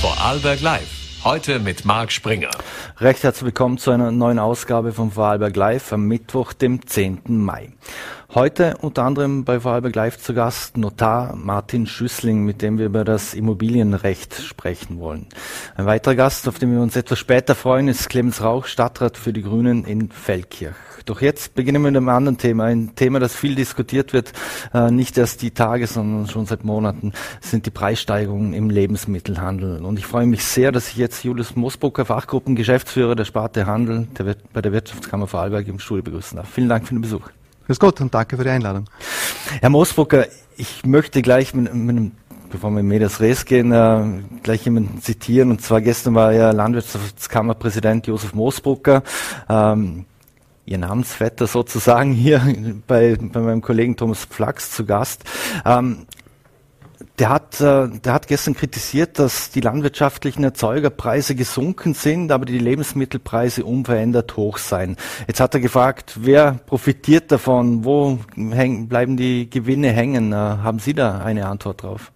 Vorarlberg Live. Heute mit Marc Springer. Recht herzlich willkommen zu einer neuen Ausgabe von Vorarlberg Live am Mittwoch, dem 10. Mai. Heute unter anderem bei Vorarlberg Live zu Gast Notar Martin Schüssling, mit dem wir über das Immobilienrecht sprechen wollen. Ein weiterer Gast, auf den wir uns etwas später freuen, ist Clemens Rauch, Stadtrat für die Grünen in Feldkirch. Doch jetzt beginnen wir mit einem anderen Thema, ein Thema, das viel diskutiert wird, äh, nicht erst die Tage, sondern schon seit Monaten, sind die Preissteigerungen im Lebensmittelhandel. Und ich freue mich sehr, dass ich jetzt Julius Mosbrucker, Fachgruppengeschäftsführer der Sparte Handel der, bei der Wirtschaftskammer Vorarlberg im Studio begrüßen darf. Vielen Dank für den Besuch. Grüß Gott und danke für die Einladung. Herr Moosbrucker, ich möchte gleich mit, mit einem bevor wir in Medias Res gehen, äh, gleich jemanden zitieren. Und zwar gestern war ja Landwirtschaftskammerpräsident Josef Moosbrucker, ähm, Ihr Namensvetter sozusagen hier bei, bei meinem Kollegen Thomas Flachs zu Gast. Ähm, der hat, äh, der hat gestern kritisiert, dass die landwirtschaftlichen Erzeugerpreise gesunken sind, aber die Lebensmittelpreise unverändert hoch seien. Jetzt hat er gefragt, wer profitiert davon? Wo häng, bleiben die Gewinne hängen? Äh, haben Sie da eine Antwort drauf?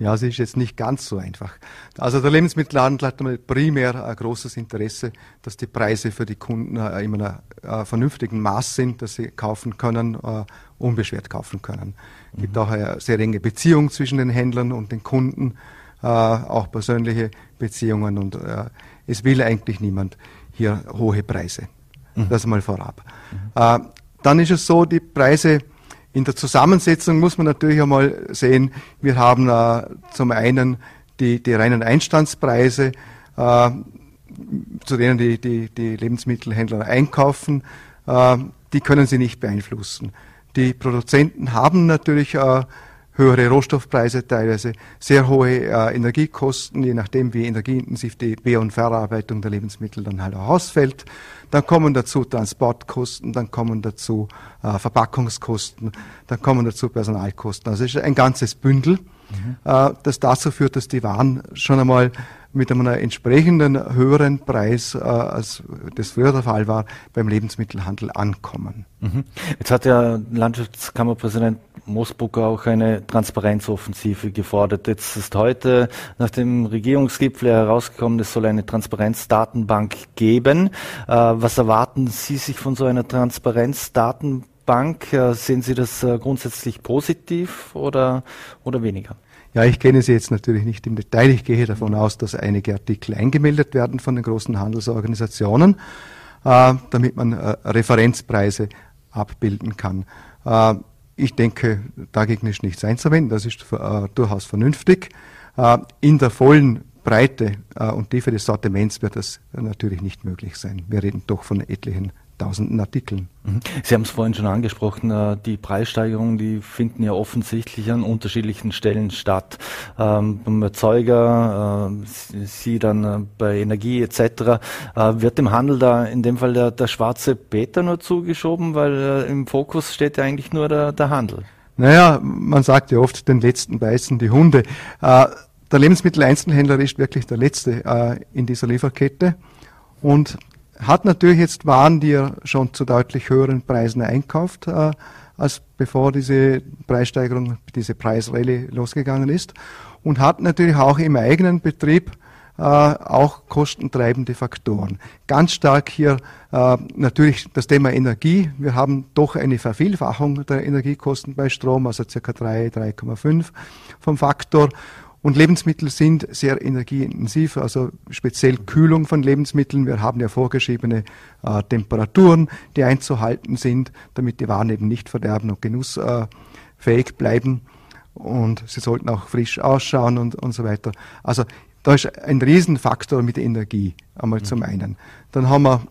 Ja, es ist jetzt nicht ganz so einfach. Also der Lebensmittelhandel hat primär ein großes Interesse, dass die Preise für die Kunden äh, in einem äh, vernünftigen Maß sind, dass sie kaufen können, äh, unbeschwert kaufen können. Es gibt mhm. auch eine sehr enge Beziehung zwischen den Händlern und den Kunden, auch persönliche Beziehungen und es will eigentlich niemand hier hohe Preise. Mhm. Das mal vorab. Mhm. Dann ist es so, die Preise in der Zusammensetzung muss man natürlich einmal sehen, wir haben äh, zum einen die, die reinen Einstandspreise, äh, zu denen die, die, die Lebensmittelhändler einkaufen, äh, die können sie nicht beeinflussen. Die Produzenten haben natürlich äh, höhere Rohstoffpreise, teilweise sehr hohe äh, Energiekosten, je nachdem wie energieintensiv die Be- und Verarbeitung der Lebensmittel dann halt auch ausfällt. Dann kommen dazu Transportkosten, dann kommen dazu äh, Verpackungskosten, dann kommen dazu Personalkosten. Also es ist ein ganzes Bündel, mhm. äh, das dazu führt, dass die Waren schon einmal mit einem entsprechenden höheren Preis, äh, als das früher der Fall war, beim Lebensmittelhandel ankommen. Mhm. Jetzt hat ja Landwirtschaftskammerpräsident Mosbrucker auch eine Transparenzoffensive gefordert. Jetzt ist heute nach dem Regierungsgipfel herausgekommen, es soll eine Transparenzdatenbank geben. Äh, was erwarten Sie sich von so einer Transparenzdatenbank? Äh, sehen Sie das äh, grundsätzlich positiv oder, oder weniger? Ja, ich kenne sie jetzt natürlich nicht im Detail. Ich gehe davon aus, dass einige Artikel eingemeldet werden von den großen Handelsorganisationen, äh, damit man äh, Referenzpreise abbilden kann. Äh, ich denke, dagegen ist nichts einzuwenden. Das ist äh, durchaus vernünftig. Äh, in der vollen Breite äh, und Tiefe des Sortiments wird das natürlich nicht möglich sein. Wir reden doch von etlichen tausenden Artikeln. Mhm. Sie haben es vorhin schon angesprochen, äh, die Preissteigerungen, die finden ja offensichtlich an unterschiedlichen Stellen statt. Ähm, beim Erzeuger, äh, Sie dann äh, bei Energie etc. Wird dem Handel da in dem Fall der, der schwarze Peter nur zugeschoben, weil im Fokus steht ja eigentlich nur der, der Handel? Naja, man sagt ja oft, den letzten beißen die Hunde. Der Lebensmitteleinzelhändler ist wirklich der letzte in dieser Lieferkette. Und hat natürlich jetzt Waren, die er schon zu deutlich höheren Preisen einkauft, äh, als bevor diese Preissteigerung, diese Preisrallye losgegangen ist. Und hat natürlich auch im eigenen Betrieb äh, auch kostentreibende Faktoren. Ganz stark hier äh, natürlich das Thema Energie. Wir haben doch eine Vervielfachung der Energiekosten bei Strom, also ca. 3, 3,5 vom Faktor. Und Lebensmittel sind sehr energieintensiv, also speziell Kühlung von Lebensmitteln. Wir haben ja vorgeschriebene äh, Temperaturen, die einzuhalten sind, damit die Waren eben nicht verderben und genussfähig bleiben. Und sie sollten auch frisch ausschauen und, und so weiter. Also da ist ein Riesenfaktor mit Energie, einmal mhm. zum einen. Dann haben wir,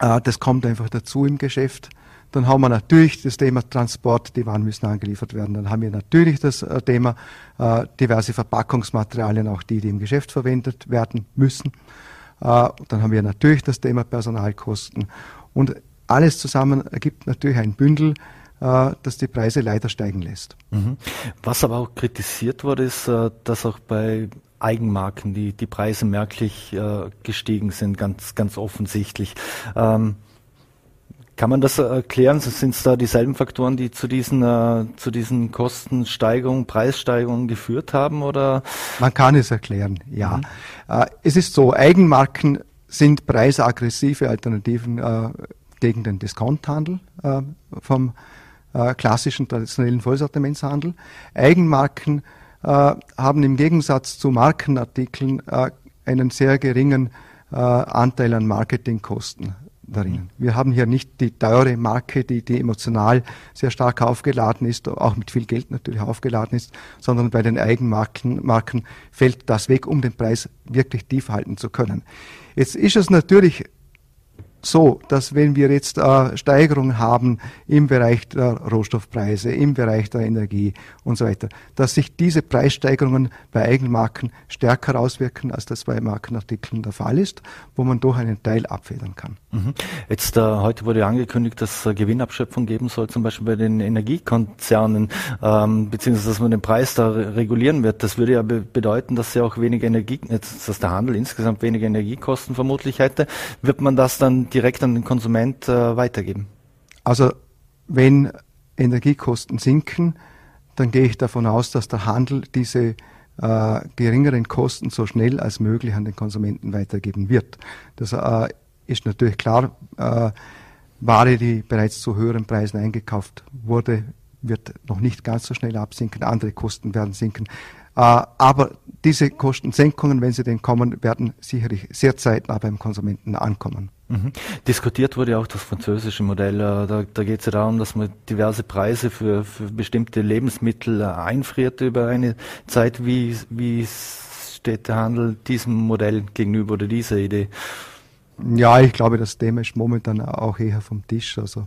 äh, das kommt einfach dazu im Geschäft, dann haben wir natürlich das Thema Transport, die Waren müssen angeliefert werden. Dann haben wir natürlich das äh, Thema äh, diverse Verpackungsmaterialien, auch die, die im Geschäft verwendet werden müssen. Äh, dann haben wir natürlich das Thema Personalkosten. Und alles zusammen ergibt natürlich ein Bündel, äh, das die Preise leider steigen lässt. Mhm. Was aber auch kritisiert wurde, ist, äh, dass auch bei Eigenmarken die, die Preise merklich gestiegen sind, ganz, ganz offensichtlich. Kann man das erklären? Sind es da dieselben Faktoren, die zu diesen, äh, zu diesen Kostensteigerungen, Preissteigerungen geführt haben? Oder? Man kann es erklären, ja. Mhm. Äh, es ist so, Eigenmarken sind preisaggressive Alternativen äh, gegen den Discounthandel äh, vom äh, klassischen traditionellen Vollsortimentshandel. Eigenmarken äh, haben im Gegensatz zu Markenartikeln einen sehr geringen Anteil an Marketingkosten darin. Wir haben hier nicht die teure Marke, die, die emotional sehr stark aufgeladen ist, auch mit viel Geld natürlich aufgeladen ist, sondern bei den Eigenmarken Marken fällt das weg, um den Preis wirklich tief halten zu können. Jetzt ist es natürlich so, dass wenn wir jetzt äh, Steigerungen haben im Bereich der Rohstoffpreise, im Bereich der Energie und so weiter, dass sich diese Preissteigerungen bei Eigenmarken stärker auswirken, als das bei Markenartikeln der Fall ist, wo man doch einen Teil abfedern kann. Mhm. Jetzt äh, heute wurde angekündigt, dass äh, Gewinnabschöpfung geben soll, zum Beispiel bei den Energiekonzernen, ähm, beziehungsweise dass man den Preis da regulieren wird. Das würde ja be bedeuten, dass ja auch weniger Energie, dass der Handel insgesamt weniger Energiekosten vermutlich hätte. Wird man das dann direkt an den Konsument äh, weitergeben? Also wenn Energiekosten sinken, dann gehe ich davon aus, dass der Handel diese äh, geringeren Kosten so schnell als möglich an den Konsumenten weitergeben wird. Das äh, ist natürlich klar, äh, Ware, die bereits zu höheren Preisen eingekauft wurde, wird noch nicht ganz so schnell absinken, andere Kosten werden sinken. Äh, aber diese Kostensenkungen, wenn sie denn kommen, werden sicherlich sehr zeitnah beim Konsumenten ankommen. Mhm. Diskutiert wurde auch das französische Modell. Äh, da, da geht es ja darum, dass man diverse Preise für, für bestimmte Lebensmittel äh, einfriert über eine Zeit. Wie, wie steht der Handel diesem Modell gegenüber oder dieser Idee? Ja, ich glaube, das Thema ist momentan auch eher vom Tisch. Also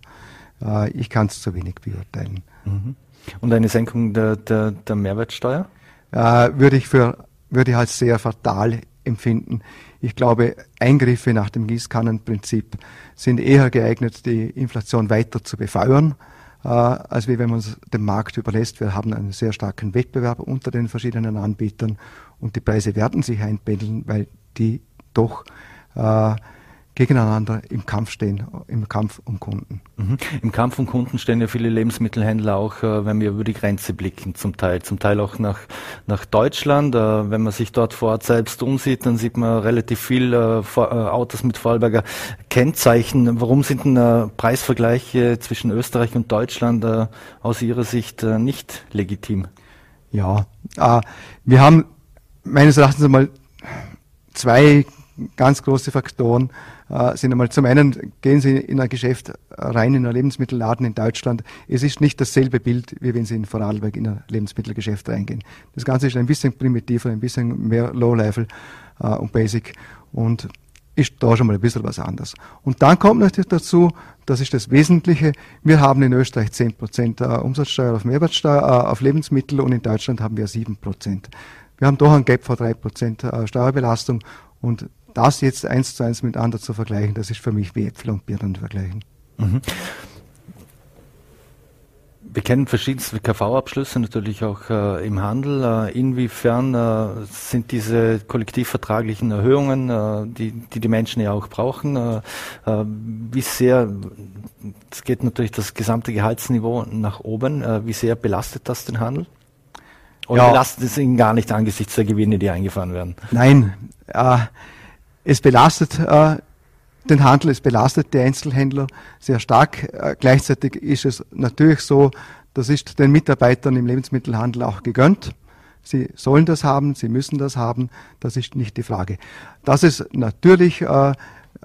äh, ich kann es zu wenig beurteilen. Mhm. Und eine Senkung der, der, der Mehrwertsteuer? Äh, würde ich für würde ich als sehr fatal empfinden. Ich glaube, Eingriffe nach dem Gießkannenprinzip sind eher geeignet, die Inflation weiter zu befeuern, äh, als wenn man es dem Markt überlässt. Wir haben einen sehr starken Wettbewerb unter den verschiedenen Anbietern und die Preise werden sich einpendeln, weil die doch äh, gegeneinander im Kampf stehen, im Kampf um Kunden. Mhm. Im Kampf um Kunden stehen ja viele Lebensmittelhändler auch, äh, wenn wir über die Grenze blicken, zum Teil, zum Teil auch nach, nach Deutschland. Äh, wenn man sich dort vor Ort selbst umsieht, dann sieht man relativ viel äh, Autos mit Vorarlberger Kennzeichen. Warum sind denn Preisvergleiche zwischen Österreich und Deutschland aus Ihrer Sicht nicht legitim? Ja, wir haben meines Erachtens einmal zwei ganz große Faktoren äh, sind einmal zum einen, gehen Sie in ein Geschäft rein, in ein Lebensmittelladen in Deutschland. Es ist nicht dasselbe Bild, wie wenn Sie in Vorarlberg in ein Lebensmittelgeschäft reingehen. Das Ganze ist ein bisschen primitiver, ein bisschen mehr Low-Level äh, und Basic und ist da schon mal ein bisschen was anderes. Und dann kommt natürlich dazu, das ist das Wesentliche, wir haben in Österreich 10% äh, Umsatzsteuer auf Mehrwertsteuer, äh, auf Lebensmittel und in Deutschland haben wir 7%. Wir haben doch ein Gap vor 3% äh, Steuerbelastung und das jetzt eins zu eins miteinander zu vergleichen, das ist für mich wie Äpfel und Birnen vergleichen. Mhm. Wir kennen verschiedenste KV-Abschlüsse natürlich auch äh, im Handel. Äh, inwiefern äh, sind diese kollektivvertraglichen Erhöhungen, äh, die, die, die Menschen ja auch brauchen, äh, äh, wie sehr, es geht natürlich das gesamte Gehaltsniveau nach oben, wie sehr belastet das den Handel? Oder ja. belastet es ihn gar nicht angesichts der Gewinne, die eingefahren werden? Nein, es belastet äh, den Handel, es belastet die Einzelhändler sehr stark. Äh, gleichzeitig ist es natürlich so, das ist den Mitarbeitern im Lebensmittelhandel auch gegönnt. Sie sollen das haben, sie müssen das haben, das ist nicht die Frage. Dass es natürlich äh,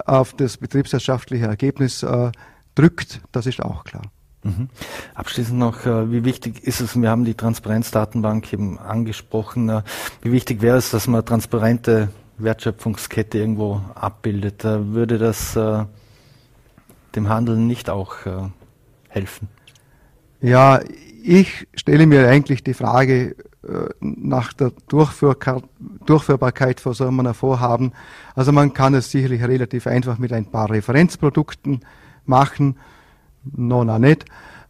auf das betriebswirtschaftliche Ergebnis äh, drückt, das ist auch klar. Mhm. Abschließend noch, äh, wie wichtig ist es, wir haben die Transparenzdatenbank eben angesprochen, äh, wie wichtig wäre es, dass man transparente Wertschöpfungskette irgendwo abbildet, würde das äh, dem Handel nicht auch äh, helfen? Ja, ich stelle mir eigentlich die Frage äh, nach der Durchführ Durchführbarkeit von so einem Vorhaben. Also man kann es sicherlich relativ einfach mit ein paar Referenzprodukten machen, noch nicht.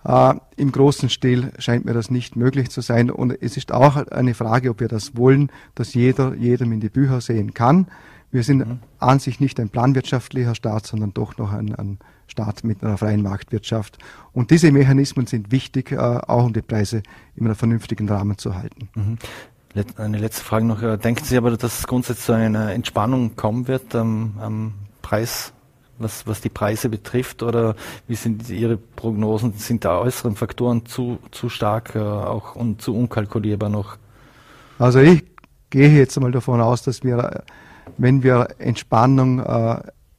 Äh, Im großen Stil scheint mir das nicht möglich zu sein. Und es ist auch eine Frage, ob wir das wollen, dass jeder jedem in die Bücher sehen kann. wir sind mhm. an sich nicht ein planwirtschaftlicher Staat, sondern doch noch ein, ein Staat mit einer freien Marktwirtschaft. Und diese Mechanismen sind wichtig, äh, auch um die Preise in einem vernünftigen Rahmen zu halten. Mhm. Eine letzte Frage noch. Äh, denken Sie aber, dass es grundsätzlich zu einer Entspannung kommen wird am, am Preis, was, was die Preise betrifft? Oder wie sind Ihre Prognosen? Sind da äußeren Faktoren zu, zu stark äh, auch und zu unkalkulierbar noch? Also ich gehe jetzt einmal davon aus, dass wir, wenn wir Entspannung äh,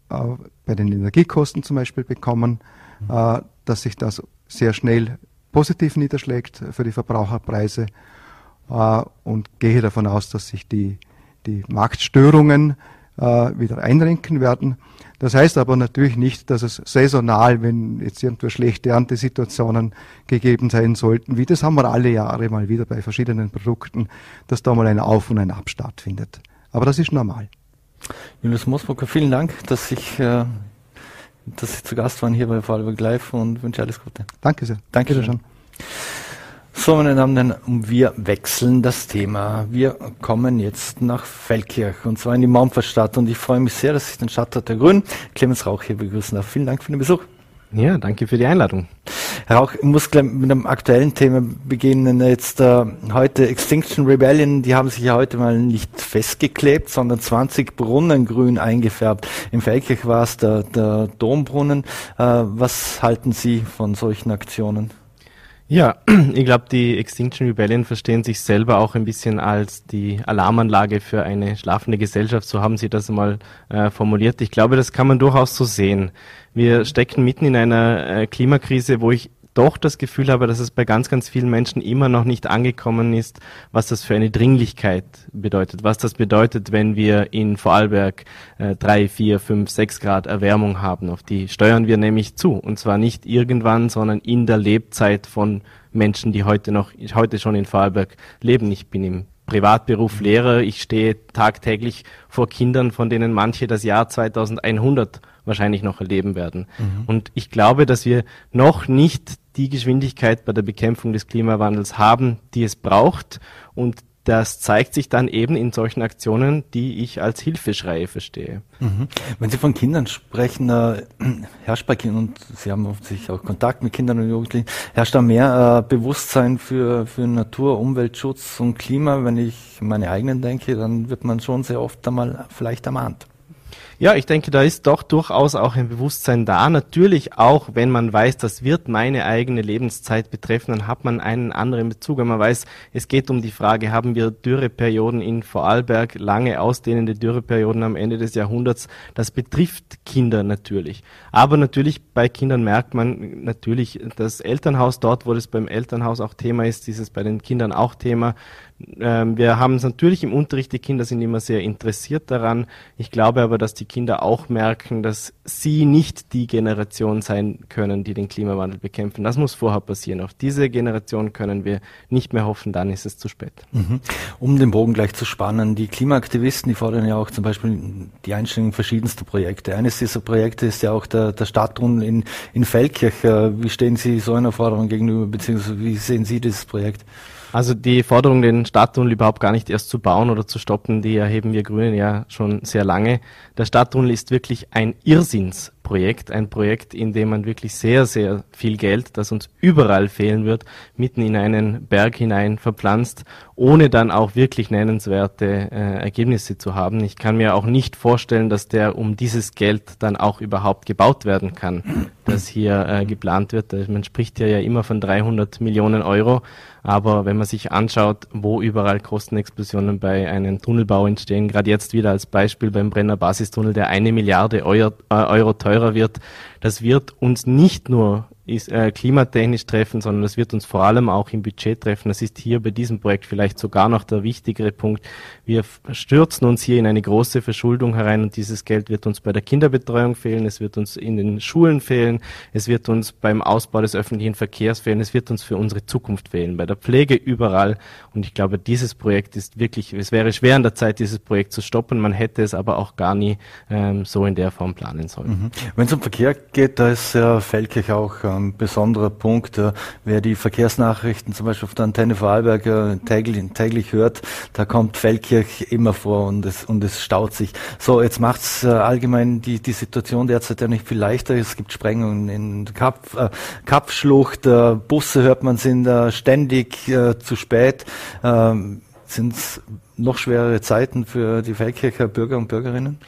äh, bei den Energiekosten zum Beispiel bekommen, mhm. äh, dass sich das sehr schnell positiv niederschlägt für die Verbraucherpreise äh, und gehe davon aus, dass sich die, die Marktstörungen äh, wieder einrenken werden. Das heißt aber natürlich nicht, dass es saisonal, wenn jetzt irgendwo schlechte Erntesituationen gegeben sein sollten, wie das haben wir alle Jahre mal wieder bei verschiedenen Produkten, dass da mal ein Auf- und ein Ab stattfindet. Aber das ist normal. Julius Mosbrucker, vielen Dank, dass ich äh, dass Sie zu Gast waren hier bei Vorarlberg Live und wünsche alles Gute. Danke sehr. Danke schön. So, meine Damen und Herren, wir wechseln das Thema. Wir kommen jetzt nach Feldkirch und zwar in die Maumferstadt und ich freue mich sehr, dass ich den Stadtrat der Grünen, Clemens Rauch, hier begrüßen darf. Vielen Dank für den Besuch. Ja, danke für die Einladung. Herr Rauch, ich muss gleich mit einem aktuellen Thema beginnen. Jetzt äh, heute Extinction Rebellion, die haben sich ja heute mal nicht festgeklebt, sondern 20 Brunnen grün eingefärbt. Im Feldkirch war es der, der Dombrunnen. Äh, was halten Sie von solchen Aktionen? Ja, ich glaube, die Extinction Rebellion verstehen sich selber auch ein bisschen als die Alarmanlage für eine schlafende Gesellschaft. So haben sie das mal äh, formuliert. Ich glaube, das kann man durchaus so sehen. Wir stecken mitten in einer äh, Klimakrise, wo ich doch das Gefühl habe, dass es bei ganz, ganz vielen Menschen immer noch nicht angekommen ist, was das für eine Dringlichkeit bedeutet, was das bedeutet, wenn wir in Vorarlberg äh, drei, vier, fünf, sechs Grad Erwärmung haben. Auf die steuern wir nämlich zu. Und zwar nicht irgendwann, sondern in der Lebzeit von Menschen, die heute noch, heute schon in Vorarlberg leben. Ich bin im Privatberuf Lehrer. Ich stehe tagtäglich vor Kindern, von denen manche das Jahr 2100 wahrscheinlich noch erleben werden. Mhm. Und ich glaube, dass wir noch nicht die Geschwindigkeit bei der Bekämpfung des Klimawandels haben, die es braucht. Und das zeigt sich dann eben in solchen Aktionen, die ich als Hilfeschreie verstehe. Mhm. Wenn Sie von Kindern sprechen, äh, herrscht bei Kindern, und Sie haben sich auch Kontakt mit Kindern und Jugendlichen, herrscht da mehr äh, Bewusstsein für, für Natur, Umweltschutz und Klima? Wenn ich meine eigenen denke, dann wird man schon sehr oft einmal vielleicht ermahnt. Ja, ich denke, da ist doch durchaus auch ein Bewusstsein da. Natürlich auch, wenn man weiß, das wird meine eigene Lebenszeit betreffen, dann hat man einen anderen Bezug. Wenn man weiß, es geht um die Frage, haben wir Dürreperioden in Vorarlberg, lange ausdehnende Dürreperioden am Ende des Jahrhunderts, das betrifft Kinder natürlich. Aber natürlich bei Kindern merkt man natürlich das Elternhaus dort, wo das beim Elternhaus auch Thema ist, ist es bei den Kindern auch Thema. Ähm, wir haben es natürlich im Unterricht, die Kinder sind immer sehr interessiert daran. Ich glaube aber, dass die Kinder auch merken, dass sie nicht die Generation sein können, die den Klimawandel bekämpfen. Das muss vorher passieren. Auf diese Generation können wir nicht mehr hoffen, dann ist es zu spät. Mhm. Um den Bogen gleich zu spannen, die Klimaaktivisten, die fordern ja auch zum Beispiel die Einstellung verschiedenster Projekte. Eines dieser Projekte ist ja auch der, der Stadttunnel in, in Feldkirch. Äh, wie stehen Sie so einer Forderung gegenüber, beziehungsweise wie sehen Sie dieses Projekt? Also die Forderung, den Stadttunnel überhaupt gar nicht erst zu bauen oder zu stoppen, die erheben wir Grünen ja schon sehr lange. Der Stadttunnel ist wirklich ein Irrsinnsprojekt, ein Projekt, in dem man wirklich sehr, sehr viel Geld, das uns überall fehlen wird, mitten in einen Berg hinein verpflanzt, ohne dann auch wirklich nennenswerte äh, Ergebnisse zu haben. Ich kann mir auch nicht vorstellen, dass der um dieses Geld dann auch überhaupt gebaut werden kann, das hier äh, geplant wird. Man spricht ja, ja immer von 300 Millionen Euro. Aber wenn man sich anschaut, wo überall Kostenexplosionen bei einem Tunnelbau entstehen, gerade jetzt wieder als Beispiel beim Brenner Basistunnel, der eine Milliarde Euro, äh, Euro teurer wird, das wird uns nicht nur ist, äh, klimatechnisch treffen, sondern das wird uns vor allem auch im Budget treffen. Das ist hier bei diesem Projekt vielleicht sogar noch der wichtigere Punkt. Wir stürzen uns hier in eine große Verschuldung herein und dieses Geld wird uns bei der Kinderbetreuung fehlen, es wird uns in den Schulen fehlen, es wird uns beim Ausbau des öffentlichen Verkehrs fehlen, es wird uns für unsere Zukunft fehlen, bei der Pflege überall. Und ich glaube, dieses Projekt ist wirklich, es wäre schwer an der Zeit, dieses Projekt zu stoppen. Man hätte es aber auch gar nie ähm, so in der Form planen sollen. Mhm. Wenn es um Verkehr geht, da ist ja Feldkirch auch äh, ein besonderer Punkt. Wer die Verkehrsnachrichten zum Beispiel auf der Antenne Vorarlberg täglich, täglich hört, da kommt Feldkirch immer vor und es, und es staut sich. So, jetzt macht's allgemein die, die Situation derzeit ja nicht viel leichter. Es gibt Sprengungen in Kap, äh, Kapschlucht, Busse hört man sind ständig äh, zu spät. Ähm, sind es noch schwerere Zeiten für die Feldkircher Bürger und Bürgerinnen?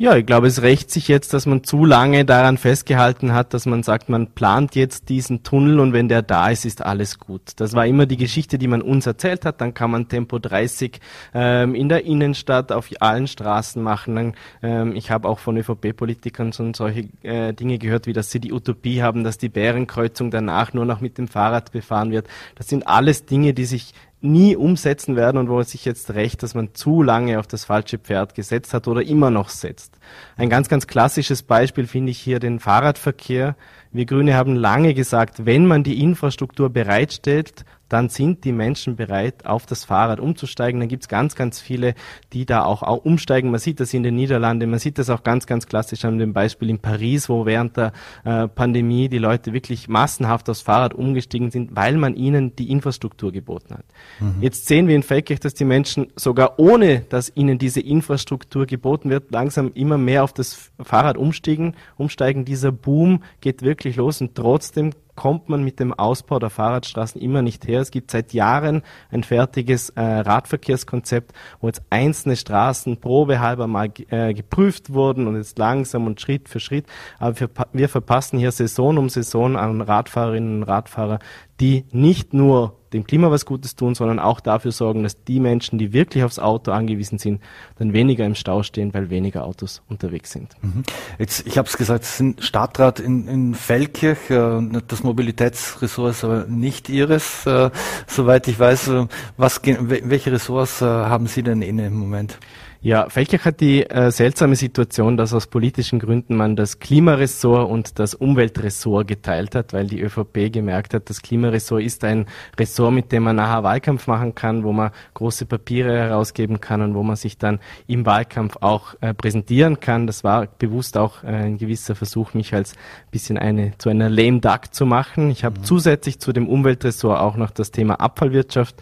Ja, ich glaube, es rächt sich jetzt, dass man zu lange daran festgehalten hat, dass man sagt, man plant jetzt diesen Tunnel und wenn der da ist, ist alles gut. Das war immer die Geschichte, die man uns erzählt hat. Dann kann man Tempo 30 ähm, in der Innenstadt auf allen Straßen machen. Dann, ähm, ich habe auch von ÖVP-Politikern schon solche äh, Dinge gehört, wie dass sie die Utopie haben, dass die Bärenkreuzung danach nur noch mit dem Fahrrad befahren wird. Das sind alles Dinge, die sich nie umsetzen werden und wo es sich jetzt recht, dass man zu lange auf das falsche Pferd gesetzt hat oder immer noch setzt. Ein ganz, ganz klassisches Beispiel finde ich hier den Fahrradverkehr. Wir Grüne haben lange gesagt, wenn man die Infrastruktur bereitstellt, dann sind die Menschen bereit, auf das Fahrrad umzusteigen. Dann gibt es ganz, ganz viele, die da auch, auch umsteigen. Man sieht das in den Niederlanden, man sieht das auch ganz, ganz klassisch an dem Beispiel in Paris, wo während der äh, Pandemie die Leute wirklich massenhaft aufs Fahrrad umgestiegen sind, weil man ihnen die Infrastruktur geboten hat. Mhm. Jetzt sehen wir in Feldkirch, dass die Menschen sogar ohne, dass ihnen diese Infrastruktur geboten wird, langsam immer mehr auf das Fahrrad umsteigen. umsteigen. Dieser Boom geht wirklich los und trotzdem kommt man mit dem Ausbau der Fahrradstraßen immer nicht her. Es gibt seit Jahren ein fertiges äh, Radverkehrskonzept, wo jetzt einzelne Straßen probehalber mal äh, geprüft wurden und jetzt langsam und Schritt für Schritt. Aber wir, wir verpassen hier Saison um Saison an Radfahrerinnen und Radfahrer, die nicht nur dem Klima was Gutes tun, sondern auch dafür sorgen, dass die Menschen, die wirklich aufs Auto angewiesen sind, dann weniger im Stau stehen, weil weniger Autos unterwegs sind. Mhm. Jetzt, ich habe es gesagt, Sie sind Stadtrat in, in Feldkirch, äh, das Mobilitätsressort ist aber nicht Ihres, äh, soweit ich weiß. Äh, was, welche Ressorts haben Sie denn inne im Moment? Ja, Feldkirch hat die äh, seltsame Situation, dass aus politischen Gründen man das Klimaressort und das Umweltressort geteilt hat, weil die ÖVP gemerkt hat, das Klimaressort ist ein Ressort, mit dem man nachher Wahlkampf machen kann, wo man große Papiere herausgeben kann und wo man sich dann im Wahlkampf auch äh, präsentieren kann. Das war bewusst auch äh, ein gewisser Versuch, mich als bisschen eine zu einer lame duck zu machen. Ich habe mhm. zusätzlich zu dem Umweltressort auch noch das Thema Abfallwirtschaft,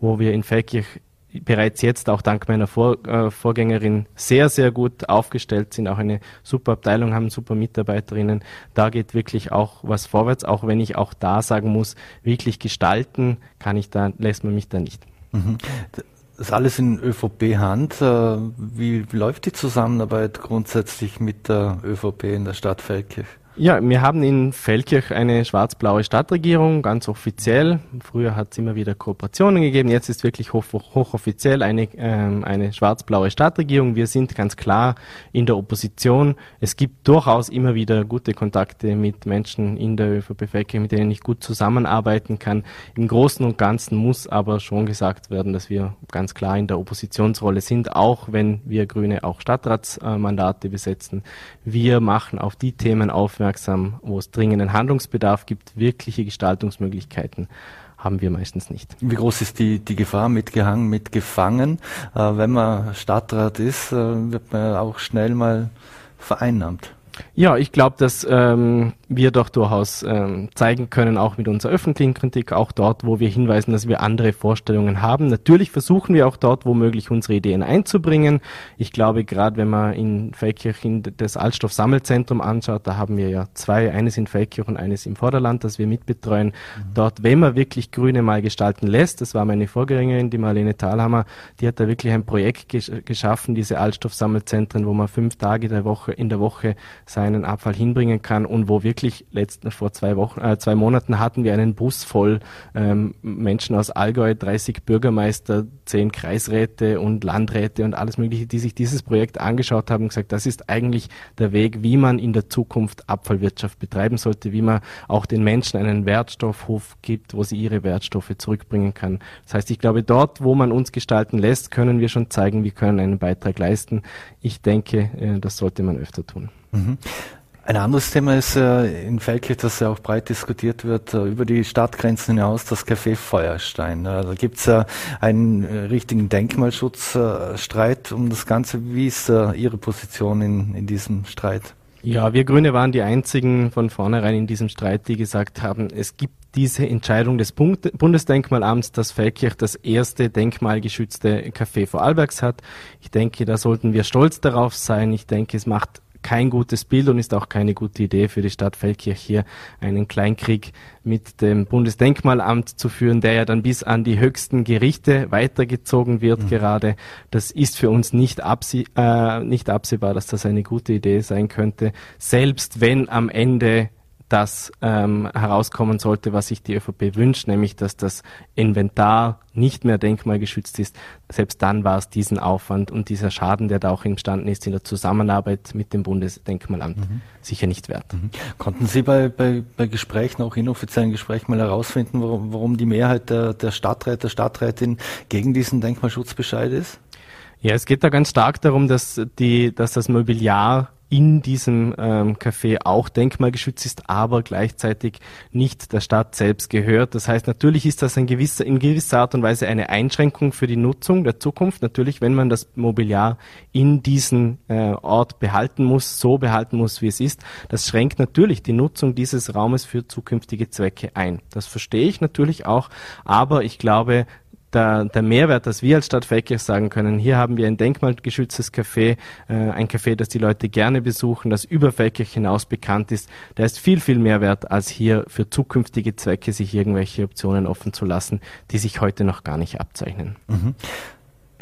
wo wir in Feldkirch bereits jetzt auch dank meiner Vor äh, Vorgängerin sehr, sehr gut aufgestellt sind, auch eine super Abteilung haben, super Mitarbeiterinnen. Da geht wirklich auch was vorwärts, auch wenn ich auch da sagen muss, wirklich gestalten kann ich da, lässt man mich da nicht. Mhm. Das ist alles in ÖVP-Hand. Äh, wie läuft die Zusammenarbeit grundsätzlich mit der ÖVP in der Stadt Feldkirch? Ja, wir haben in Feldkirch eine schwarz-blaue Stadtregierung, ganz offiziell. Früher hat es immer wieder Kooperationen gegeben, jetzt ist wirklich hoch, hochoffiziell eine, ähm, eine schwarz-blaue Stadtregierung. Wir sind ganz klar in der Opposition. Es gibt durchaus immer wieder gute Kontakte mit Menschen in der ÖVP Feldkirch, mit denen ich gut zusammenarbeiten kann. Im Großen und Ganzen muss aber schon gesagt werden, dass wir ganz klar in der Oppositionsrolle sind, auch wenn wir Grüne auch Stadtratsmandate besetzen. Wir machen auf die Themen auf, aufmerksam, wo es dringenden Handlungsbedarf gibt, wirkliche Gestaltungsmöglichkeiten haben wir meistens nicht. Wie groß ist die, die Gefahr mitgehangen, mitgefangen? Äh, wenn man Stadtrat ist, äh, wird man auch schnell mal vereinnahmt. Ja, ich glaube, dass ähm, wir doch durchaus ähm, zeigen können, auch mit unserer öffentlichen Kritik, auch dort, wo wir hinweisen, dass wir andere Vorstellungen haben. Natürlich versuchen wir auch dort, womöglich unsere Ideen einzubringen. Ich glaube, gerade wenn man in Feldkirchen das Altstoffsammelzentrum anschaut, da haben wir ja zwei, eines in Feldkirch und eines im Vorderland, das wir mitbetreuen. Mhm. Dort, wenn man wirklich Grüne mal gestalten lässt, das war meine Vorgängerin, die Marlene Thalhammer, die hat da wirklich ein Projekt gesch geschaffen, diese Altstoffsammelzentren, wo man fünf Tage der Woche, in der Woche seinen Abfall hinbringen kann und wo wirklich letzten vor zwei Wochen, äh, zwei Monaten hatten wir einen Bus voll ähm, Menschen aus Allgäu, 30 Bürgermeister, 10 Kreisräte und Landräte und alles Mögliche, die sich dieses Projekt angeschaut haben und gesagt, das ist eigentlich der Weg, wie man in der Zukunft Abfallwirtschaft betreiben sollte, wie man auch den Menschen einen Wertstoffhof gibt, wo sie ihre Wertstoffe zurückbringen kann. Das heißt, ich glaube, dort, wo man uns gestalten lässt, können wir schon zeigen, wir können einen Beitrag leisten. Ich denke, äh, das sollte man öfter tun. Mhm. Ein anderes Thema ist äh, in Feldkirch, das ja auch breit diskutiert wird, äh, über die Stadtgrenzen hinaus, das Café Feuerstein. Äh, da gibt's ja einen äh, richtigen Denkmalschutzstreit um das Ganze. Wie ist äh, Ihre Position in, in diesem Streit? Ja, wir Grüne waren die einzigen von vornherein in diesem Streit, die gesagt haben, es gibt diese Entscheidung des Bundesdenkmalamts, dass Feldkirch das erste denkmalgeschützte Café Vorarlbergs hat. Ich denke, da sollten wir stolz darauf sein. Ich denke, es macht kein gutes Bild und ist auch keine gute Idee für die Stadt Feldkirch hier einen Kleinkrieg mit dem Bundesdenkmalamt zu führen, der ja dann bis an die höchsten Gerichte weitergezogen wird mhm. gerade. Das ist für uns nicht, absie äh, nicht absehbar, dass das eine gute Idee sein könnte, selbst wenn am Ende das ähm, herauskommen sollte, was sich die ÖVP wünscht, nämlich dass das Inventar nicht mehr denkmalgeschützt ist. Selbst dann war es diesen Aufwand und dieser Schaden, der da auch entstanden ist in der Zusammenarbeit mit dem Bundesdenkmalamt, mhm. sicher nicht wert. Mhm. Konnten Sie bei, bei, bei Gesprächen, auch inoffiziellen Gesprächen, mal herausfinden, warum, warum die Mehrheit der, der Stadträte, der Stadträtin gegen diesen Denkmalschutzbescheid ist? Ja, es geht da ganz stark darum, dass, die, dass das Mobiliar in diesem ähm, Café auch denkmalgeschützt ist, aber gleichzeitig nicht der Stadt selbst gehört. Das heißt, natürlich ist das ein gewisser, in gewisser Art und Weise eine Einschränkung für die Nutzung der Zukunft. Natürlich, wenn man das Mobiliar in diesem äh, Ort behalten muss, so behalten muss, wie es ist, das schränkt natürlich die Nutzung dieses Raumes für zukünftige Zwecke ein. Das verstehe ich natürlich auch, aber ich glaube, der, der Mehrwert, dass wir als Stadt Feldkirch sagen können, hier haben wir ein denkmalgeschütztes Café, äh, ein Café, das die Leute gerne besuchen, das über Feldkirch hinaus bekannt ist, der ist viel, viel mehr wert, als hier für zukünftige Zwecke sich irgendwelche Optionen offen zu lassen, die sich heute noch gar nicht abzeichnen. Mhm.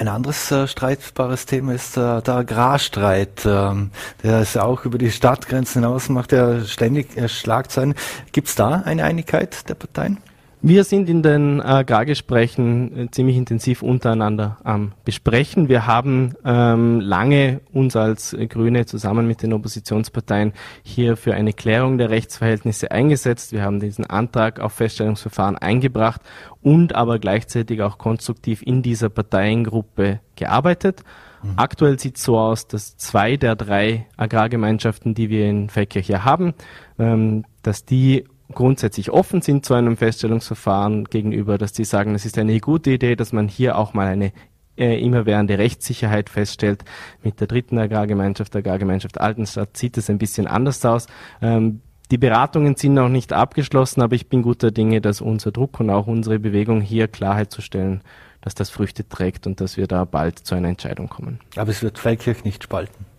Ein anderes äh, streitbares Thema ist äh, der Agrarstreit. Ähm, der ist auch über die Stadtgrenzen hinaus, macht ja ständig äh, Schlagzeilen. Gibt es da eine Einigkeit der Parteien? Wir sind in den Agrargesprächen äh, ziemlich intensiv untereinander am Besprechen. Wir haben ähm, lange uns als Grüne zusammen mit den Oppositionsparteien hier für eine Klärung der Rechtsverhältnisse eingesetzt. Wir haben diesen Antrag auf Feststellungsverfahren eingebracht und aber gleichzeitig auch konstruktiv in dieser Parteiengruppe gearbeitet. Mhm. Aktuell sieht es so aus, dass zwei der drei Agrargemeinschaften, die wir in Feldkirch haben, ähm, dass die grundsätzlich offen sind zu einem Feststellungsverfahren gegenüber, dass sie sagen, es ist eine gute Idee, dass man hier auch mal eine äh, immerwährende Rechtssicherheit feststellt. Mit der dritten Agrargemeinschaft, der Agrargemeinschaft Altenstadt, sieht es ein bisschen anders aus. Ähm, die Beratungen sind noch nicht abgeschlossen, aber ich bin guter Dinge, dass unser Druck und auch unsere Bewegung hier Klarheit zu stellen, dass das Früchte trägt und dass wir da bald zu einer Entscheidung kommen. Aber es wird Feldkirch nicht spalten.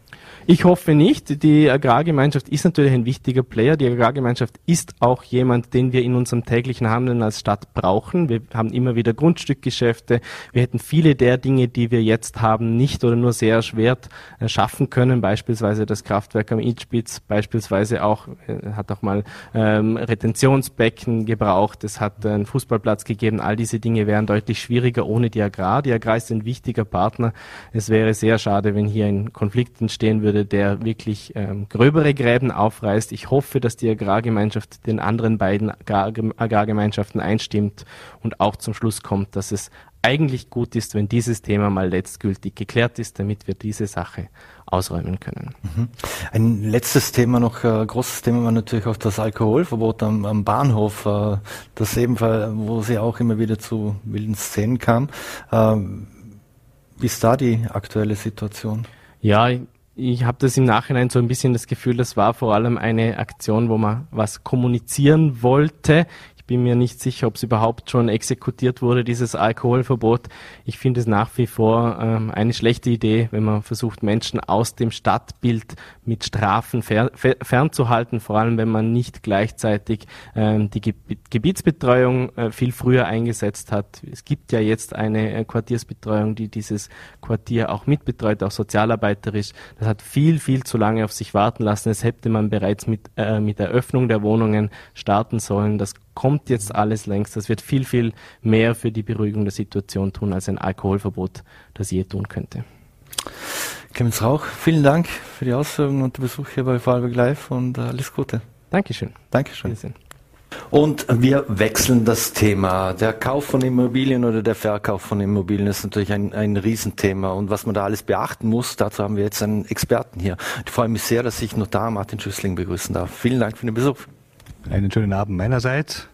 Ich hoffe nicht. Die Agrargemeinschaft ist natürlich ein wichtiger Player. Die Agrargemeinschaft ist auch jemand, den wir in unserem täglichen Handeln als Stadt brauchen. Wir haben immer wieder Grundstückgeschäfte. Wir hätten viele der Dinge, die wir jetzt haben, nicht oder nur sehr erschwert äh, schaffen können. Beispielsweise das Kraftwerk am Idspitz, beispielsweise auch, äh, hat auch mal ähm, Retentionsbecken gebraucht. Es hat einen Fußballplatz gegeben. All diese Dinge wären deutlich schwieriger ohne die Agrar. Die Agrar ist ein wichtiger Partner. Es wäre sehr schade, wenn hier ein Konflikt entstehen würde würde, der wirklich ähm, gröbere Gräben aufreißt. Ich hoffe, dass die Agrargemeinschaft den anderen beiden Agrargemeinschaften einstimmt und auch zum Schluss kommt, dass es eigentlich gut ist, wenn dieses Thema mal letztgültig geklärt ist, damit wir diese Sache ausräumen können. Mhm. Ein letztes Thema noch, äh, großes Thema war natürlich auch das Alkoholverbot am, am Bahnhof, äh, das ebenfalls, wo sie auch immer wieder zu wilden Szenen kam. Ähm, wie ist da die aktuelle Situation? Ja, ich habe das im Nachhinein so ein bisschen das Gefühl, das war vor allem eine Aktion, wo man was kommunizieren wollte bin mir nicht sicher, ob es überhaupt schon exekutiert wurde, dieses Alkoholverbot. Ich finde es nach wie vor ähm, eine schlechte Idee, wenn man versucht, Menschen aus dem Stadtbild mit Strafen fer fernzuhalten, vor allem wenn man nicht gleichzeitig ähm, die Ge Gebietsbetreuung äh, viel früher eingesetzt hat. Es gibt ja jetzt eine äh, Quartiersbetreuung, die dieses Quartier auch mitbetreut, auch sozialarbeiterisch. Das hat viel, viel zu lange auf sich warten lassen. Das hätte man bereits mit, äh, mit der Öffnung der Wohnungen starten sollen. Das kommt jetzt alles längst. Das wird viel, viel mehr für die Beruhigung der Situation tun, als ein Alkoholverbot das je tun könnte. Clemens Rauch, vielen Dank für die Ausführungen und den Besuch hier bei Vorarlberg Live und äh, alles Gute. Dankeschön. Dankeschön. Und wir wechseln das Thema. Der Kauf von Immobilien oder der Verkauf von Immobilien ist natürlich ein, ein Riesenthema. Und was man da alles beachten muss, dazu haben wir jetzt einen Experten hier. Ich freue mich sehr, dass ich Notar Martin Schüssling begrüßen darf. Vielen Dank für den Besuch. Einen schönen Abend meinerseits.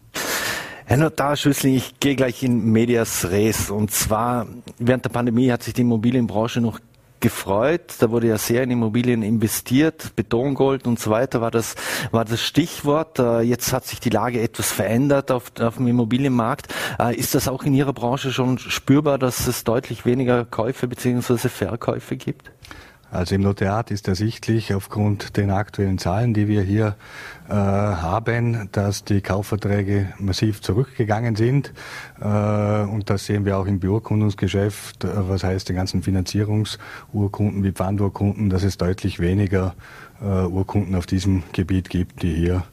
Herr Notar Schüssling, ich gehe gleich in Medias Res. Und zwar, während der Pandemie hat sich die Immobilienbranche noch gefreut. Da wurde ja sehr in Immobilien investiert, Betongold und so weiter war das, war das Stichwort. Äh, jetzt hat sich die Lage etwas verändert auf, auf dem Immobilienmarkt. Äh, ist das auch in Ihrer Branche schon spürbar, dass es deutlich weniger Käufe bzw. Verkäufe gibt? Also im Notariat ist ersichtlich aufgrund den aktuellen Zahlen, die wir hier äh, haben, dass die Kaufverträge massiv zurückgegangen sind. Äh, und das sehen wir auch im Beurkundungsgeschäft, äh, was heißt den ganzen Finanzierungsurkunden wie Pfandurkunden, dass es deutlich weniger äh, Urkunden auf diesem Gebiet gibt, die hier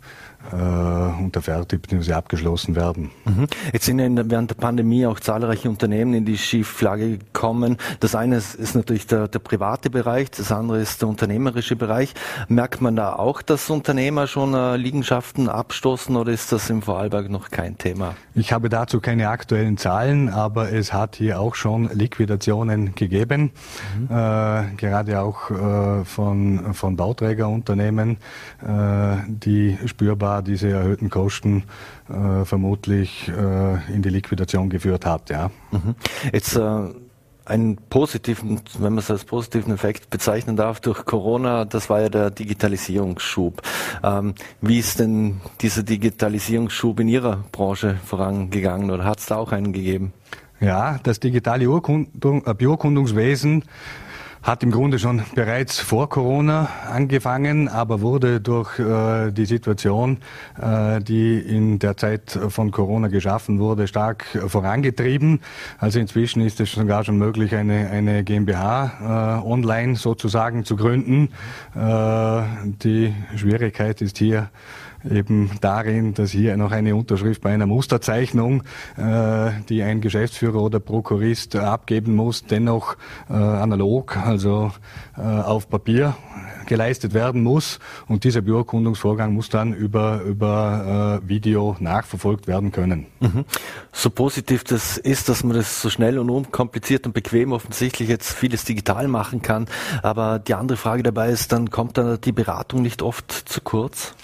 äh, unterfertigt bzw. abgeschlossen werden. Mhm. Jetzt sind ja während der Pandemie auch zahlreiche Unternehmen in die Schieflage gekommen. Das eine ist, ist natürlich der, der, private Bereich, das andere ist der unternehmerische Bereich. Merkt man da auch, dass Unternehmer schon äh, Liegenschaften abstoßen oder ist das im Vorarlberg noch kein Thema? Ich habe dazu keine aktuellen Zahlen, aber es hat hier auch schon Liquidationen gegeben, mhm. äh, gerade auch äh, von, von Bauträgerunternehmen, äh, die spürbar diese erhöhten Kosten äh, vermutlich äh, in die Liquidation geführt hat. Ja. Mhm. Jetzt äh einen positiven, wenn man es als positiven Effekt bezeichnen darf, durch Corona, das war ja der Digitalisierungsschub. Ähm, wie ist denn dieser Digitalisierungsschub in Ihrer Branche vorangegangen oder hat es da auch einen gegeben? Ja, das digitale Urkundung, äh, Beurkundungswesen hat im Grunde schon bereits vor Corona angefangen, aber wurde durch äh, die Situation, äh, die in der Zeit von Corona geschaffen wurde, stark vorangetrieben. Also inzwischen ist es sogar schon möglich, eine, eine GmbH äh, online sozusagen zu gründen. Äh, die Schwierigkeit ist hier, eben darin, dass hier noch eine Unterschrift bei einer Musterzeichnung, äh, die ein Geschäftsführer oder Prokurist abgeben muss, dennoch äh, analog, also äh, auf Papier geleistet werden muss und dieser Beurkundungsvorgang muss dann über, über äh, Video nachverfolgt werden können. Mhm. So positiv das ist, dass man das so schnell und unkompliziert und bequem offensichtlich jetzt vieles digital machen kann, aber die andere Frage dabei ist, dann kommt dann die Beratung nicht oft zu kurz?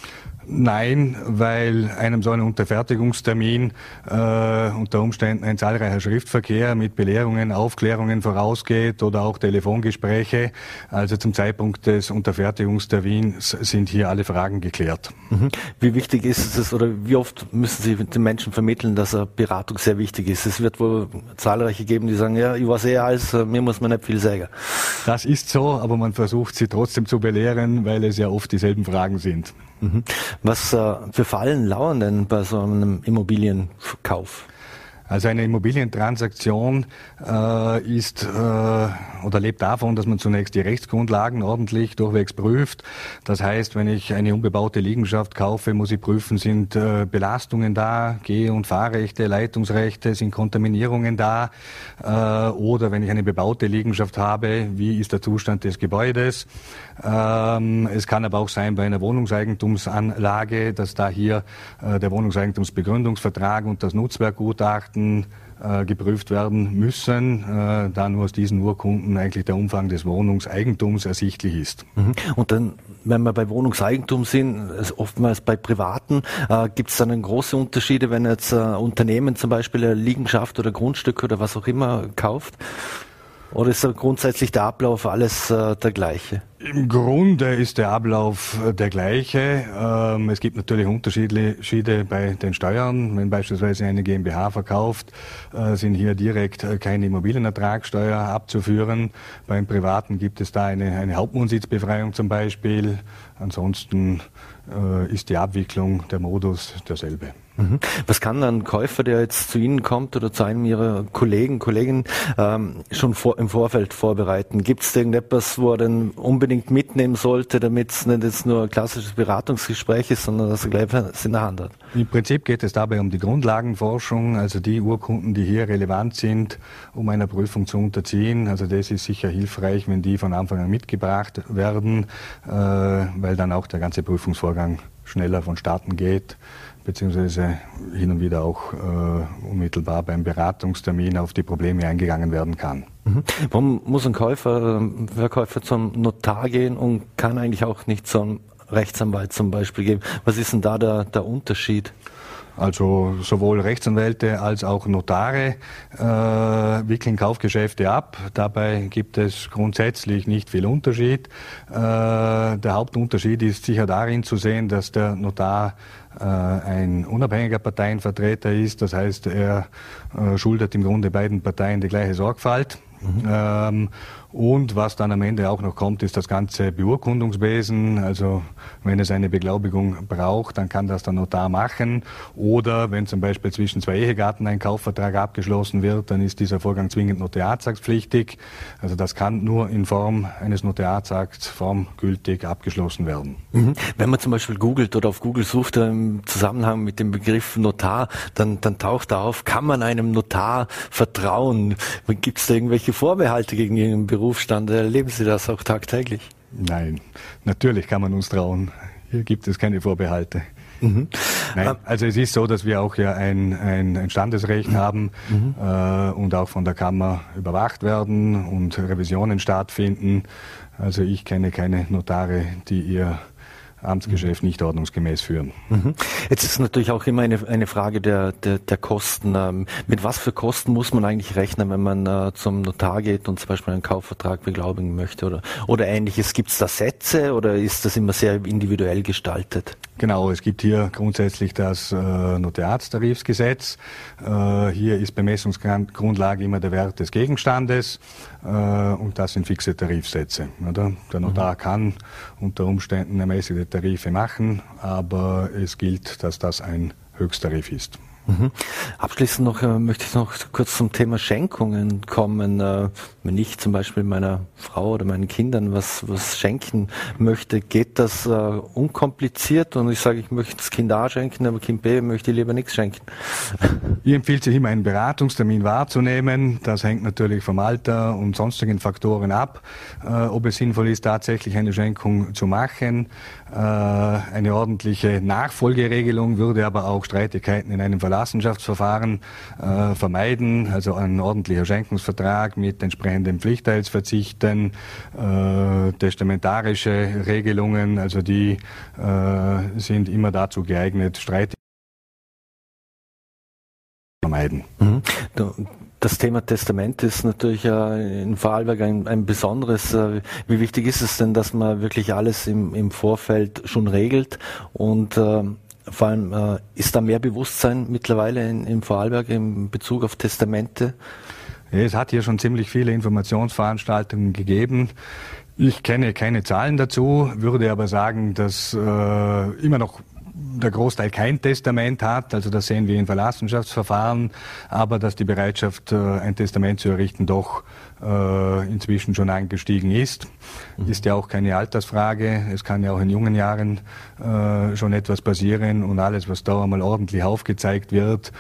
Nein, weil einem so ein Unterfertigungstermin äh, unter Umständen ein zahlreicher Schriftverkehr mit Belehrungen, Aufklärungen vorausgeht oder auch Telefongespräche. Also zum Zeitpunkt des Unterfertigungstermins sind hier alle Fragen geklärt. Mhm. Wie wichtig ist es oder wie oft müssen Sie den Menschen vermitteln, dass eine Beratung sehr wichtig ist? Es wird wohl zahlreiche geben, die sagen, ja, ich weiß eh alles, mir muss man nicht viel sagen. Das ist so, aber man versucht sie trotzdem zu belehren, weil es ja oft dieselben Fragen sind. Mhm. Was äh, für Fallen lauern denn bei so einem Immobilienkauf? Also eine Immobilientransaktion äh, ist äh, oder lebt davon, dass man zunächst die Rechtsgrundlagen ordentlich durchwegs prüft. Das heißt, wenn ich eine unbebaute Liegenschaft kaufe, muss ich prüfen, sind äh, Belastungen da, Geh- und Fahrrechte, Leitungsrechte, sind Kontaminierungen da äh, oder wenn ich eine bebaute Liegenschaft habe, wie ist der Zustand des Gebäudes. Ähm, es kann aber auch sein bei einer Wohnungseigentumsanlage, dass da hier äh, der Wohnungseigentumsbegründungsvertrag und das Nutzwerkgutachten äh, geprüft werden müssen, äh, da nur aus diesen Urkunden eigentlich der Umfang des Wohnungseigentums ersichtlich ist. Mhm. Und dann, wenn wir bei Wohnungseigentum sind, oftmals bei Privaten, äh, gibt es dann große Unterschiede, wenn jetzt ein Unternehmen zum Beispiel eine Liegenschaft oder Grundstück oder was auch immer kauft? Oder ist grundsätzlich der Ablauf alles äh, der gleiche? Im Grunde ist der Ablauf äh, der gleiche. Ähm, es gibt natürlich Unterschiede bei den Steuern. Wenn beispielsweise eine GmbH verkauft, äh, sind hier direkt äh, keine Immobilienertragssteuer abzuführen. Beim Privaten gibt es da eine, eine Hauptwohnsitzbefreiung zum Beispiel. Ansonsten ist die Abwicklung, der Modus derselbe. Mhm. Was kann ein Käufer, der jetzt zu Ihnen kommt oder zu einem Ihrer Kollegen, Kolleginnen ähm, schon vor, im Vorfeld vorbereiten? Gibt es irgendetwas, wo er dann unbedingt mitnehmen sollte, damit es nicht jetzt nur ein klassisches Beratungsgespräch ist, sondern dass er gleich was in der Hand hat? Im Prinzip geht es dabei um die Grundlagenforschung, also die Urkunden, die hier relevant sind, um einer Prüfung zu unterziehen. Also das ist sicher hilfreich, wenn die von Anfang an mitgebracht werden, äh, weil dann auch der ganze Prüfungsvorgang schneller vonstatten geht beziehungsweise hin und wieder auch äh, unmittelbar beim Beratungstermin auf die Probleme eingegangen werden kann. Mhm. Warum muss ein Käufer, Verkäufer zum Notar gehen und kann eigentlich auch nicht zum Rechtsanwalt zum Beispiel gehen? Was ist denn da der, der Unterschied? Also sowohl Rechtsanwälte als auch Notare äh, wickeln Kaufgeschäfte ab. Dabei gibt es grundsätzlich nicht viel Unterschied. Äh, der Hauptunterschied ist sicher darin zu sehen, dass der Notar äh, ein unabhängiger Parteienvertreter ist. Das heißt, er äh, schuldet im Grunde beiden Parteien die gleiche Sorgfalt. Mhm. Ähm, und was dann am Ende auch noch kommt, ist das ganze Beurkundungswesen. Also wenn es eine Beglaubigung braucht, dann kann das der Notar machen. Oder wenn zum Beispiel zwischen zwei Ehegatten ein Kaufvertrag abgeschlossen wird, dann ist dieser Vorgang zwingend notariatsakspflichtig. Also das kann nur in Form eines Notariatsakts formgültig abgeschlossen werden. Mhm. Wenn man zum Beispiel googelt oder auf Google sucht im Zusammenhang mit dem Begriff Notar, dann, dann taucht da auf, kann man einem Notar vertrauen? Gibt es da irgendwelche Vorbehalte gegen Ihren Beruf? Berufsstand. Erleben Sie das auch tagtäglich? Nein, natürlich kann man uns trauen. Hier gibt es keine Vorbehalte. Mhm. Nein, also es ist so, dass wir auch ja ein, ein, ein Standesrecht haben mhm. äh, und auch von der Kammer überwacht werden und Revisionen stattfinden. Also ich kenne keine Notare, die ihr Amtsgeschäft nicht ordnungsgemäß führen. Mhm. Jetzt ist natürlich auch immer eine, eine Frage der, der, der Kosten. Ähm, mit was für Kosten muss man eigentlich rechnen, wenn man äh, zum Notar geht und zum Beispiel einen Kaufvertrag beglaubigen möchte oder, oder ähnliches? Gibt es da Sätze oder ist das immer sehr individuell gestaltet? Genau, es gibt hier grundsätzlich das äh, Notariatstarifsgesetz. Äh, hier ist Bemessungsgrundlage immer der Wert des Gegenstandes und das sind fixe Tarifsätze. Oder? Der Notar mhm. kann unter Umständen ermäßigte Tarife machen, aber es gilt, dass das ein Höchsttarif ist. Mhm. Abschließend noch äh, möchte ich noch kurz zum Thema Schenkungen kommen. Äh, wenn ich zum Beispiel meiner Frau oder meinen Kindern was, was schenken möchte, geht das äh, unkompliziert und ich sage, ich möchte das Kind A schenken, aber Kind B möchte ich lieber nichts schenken. Ihr empfiehlt sich immer einen Beratungstermin wahrzunehmen. Das hängt natürlich vom Alter und sonstigen Faktoren ab, ob es sinnvoll ist, tatsächlich eine Schenkung zu machen. Äh, eine ordentliche Nachfolgeregelung würde aber auch Streitigkeiten in einem Verlassenschaftsverfahren äh, vermeiden. Also ein ordentlicher Schenkungsvertrag mit entsprechenden Pflichtteilsverzichten, äh, testamentarische Regelungen, also die äh, sind immer dazu geeignet, Streitigkeiten vermeiden. Mhm. Das Thema Testament ist natürlich äh, in Vorarlberg ein, ein besonderes. Äh, wie wichtig ist es denn, dass man wirklich alles im, im Vorfeld schon regelt und äh, vor allem äh, ist da mehr Bewusstsein mittlerweile in, in Vorarlberg in Bezug auf Testamente? Es hat hier schon ziemlich viele Informationsveranstaltungen gegeben. Ich kenne keine Zahlen dazu, würde aber sagen, dass äh, immer noch der Großteil kein Testament hat, also das sehen wir in Verlassenschaftsverfahren, aber dass die Bereitschaft, äh, ein Testament zu errichten, doch äh, inzwischen schon angestiegen ist. Mhm. Ist ja auch keine Altersfrage. Es kann ja auch in jungen Jahren äh, schon etwas passieren und alles, was da einmal ordentlich aufgezeigt wird,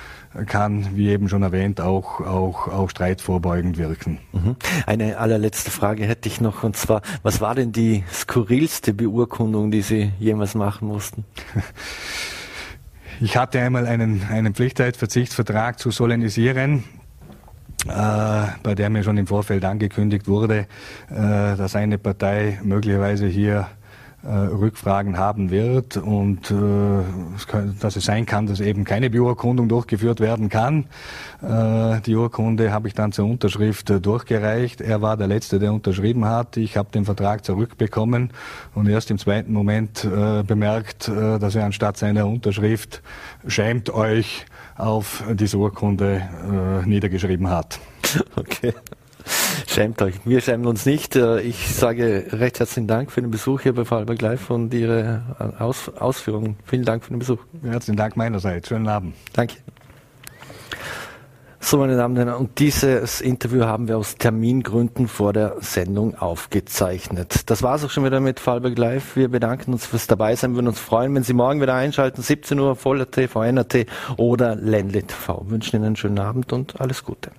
kann, wie eben schon erwähnt, auch, auch, auch streitvorbeugend wirken. Mhm. Eine allerletzte Frage hätte ich noch, und zwar, was war denn die skurrilste Beurkundung, die Sie jemals machen mussten? Ich hatte einmal einen, einen Pflichtheitsverzichtsvertrag zu solenisieren äh, bei der mir schon im Vorfeld angekündigt wurde, äh, dass eine Partei möglicherweise hier Rückfragen haben wird und dass es sein kann, dass eben keine Beurkundung durchgeführt werden kann. die Urkunde habe ich dann zur Unterschrift durchgereicht. Er war der Letzte, der unterschrieben hat. Ich habe den Vertrag zurückbekommen und erst im zweiten Moment bemerkt, dass er anstatt seiner Unterschrift schämt euch auf diese Urkunde äh, niedergeschrieben hat. Okay. Schämt euch. Wir schämen uns nicht. Äh, ich sage recht herzlichen Dank für den Besuch hier bei Vorarlberg Live und Ihre äh, Aus Ausführungen. Vielen Dank für den Besuch. Herzlichen Dank meinerseits. Schönen Abend. Danke. So, meine Damen und Herren, und dieses Interview haben wir aus Termingründen vor der Sendung aufgezeichnet. Das war es auch schon wieder mit Fallberg Live. Wir bedanken uns fürs Dabeisein. Wir würden uns freuen, wenn Sie morgen wieder einschalten, 17 Uhr, Voller TV, NRT oder Ländle TV. Wünschen Ihnen einen schönen Abend und alles Gute.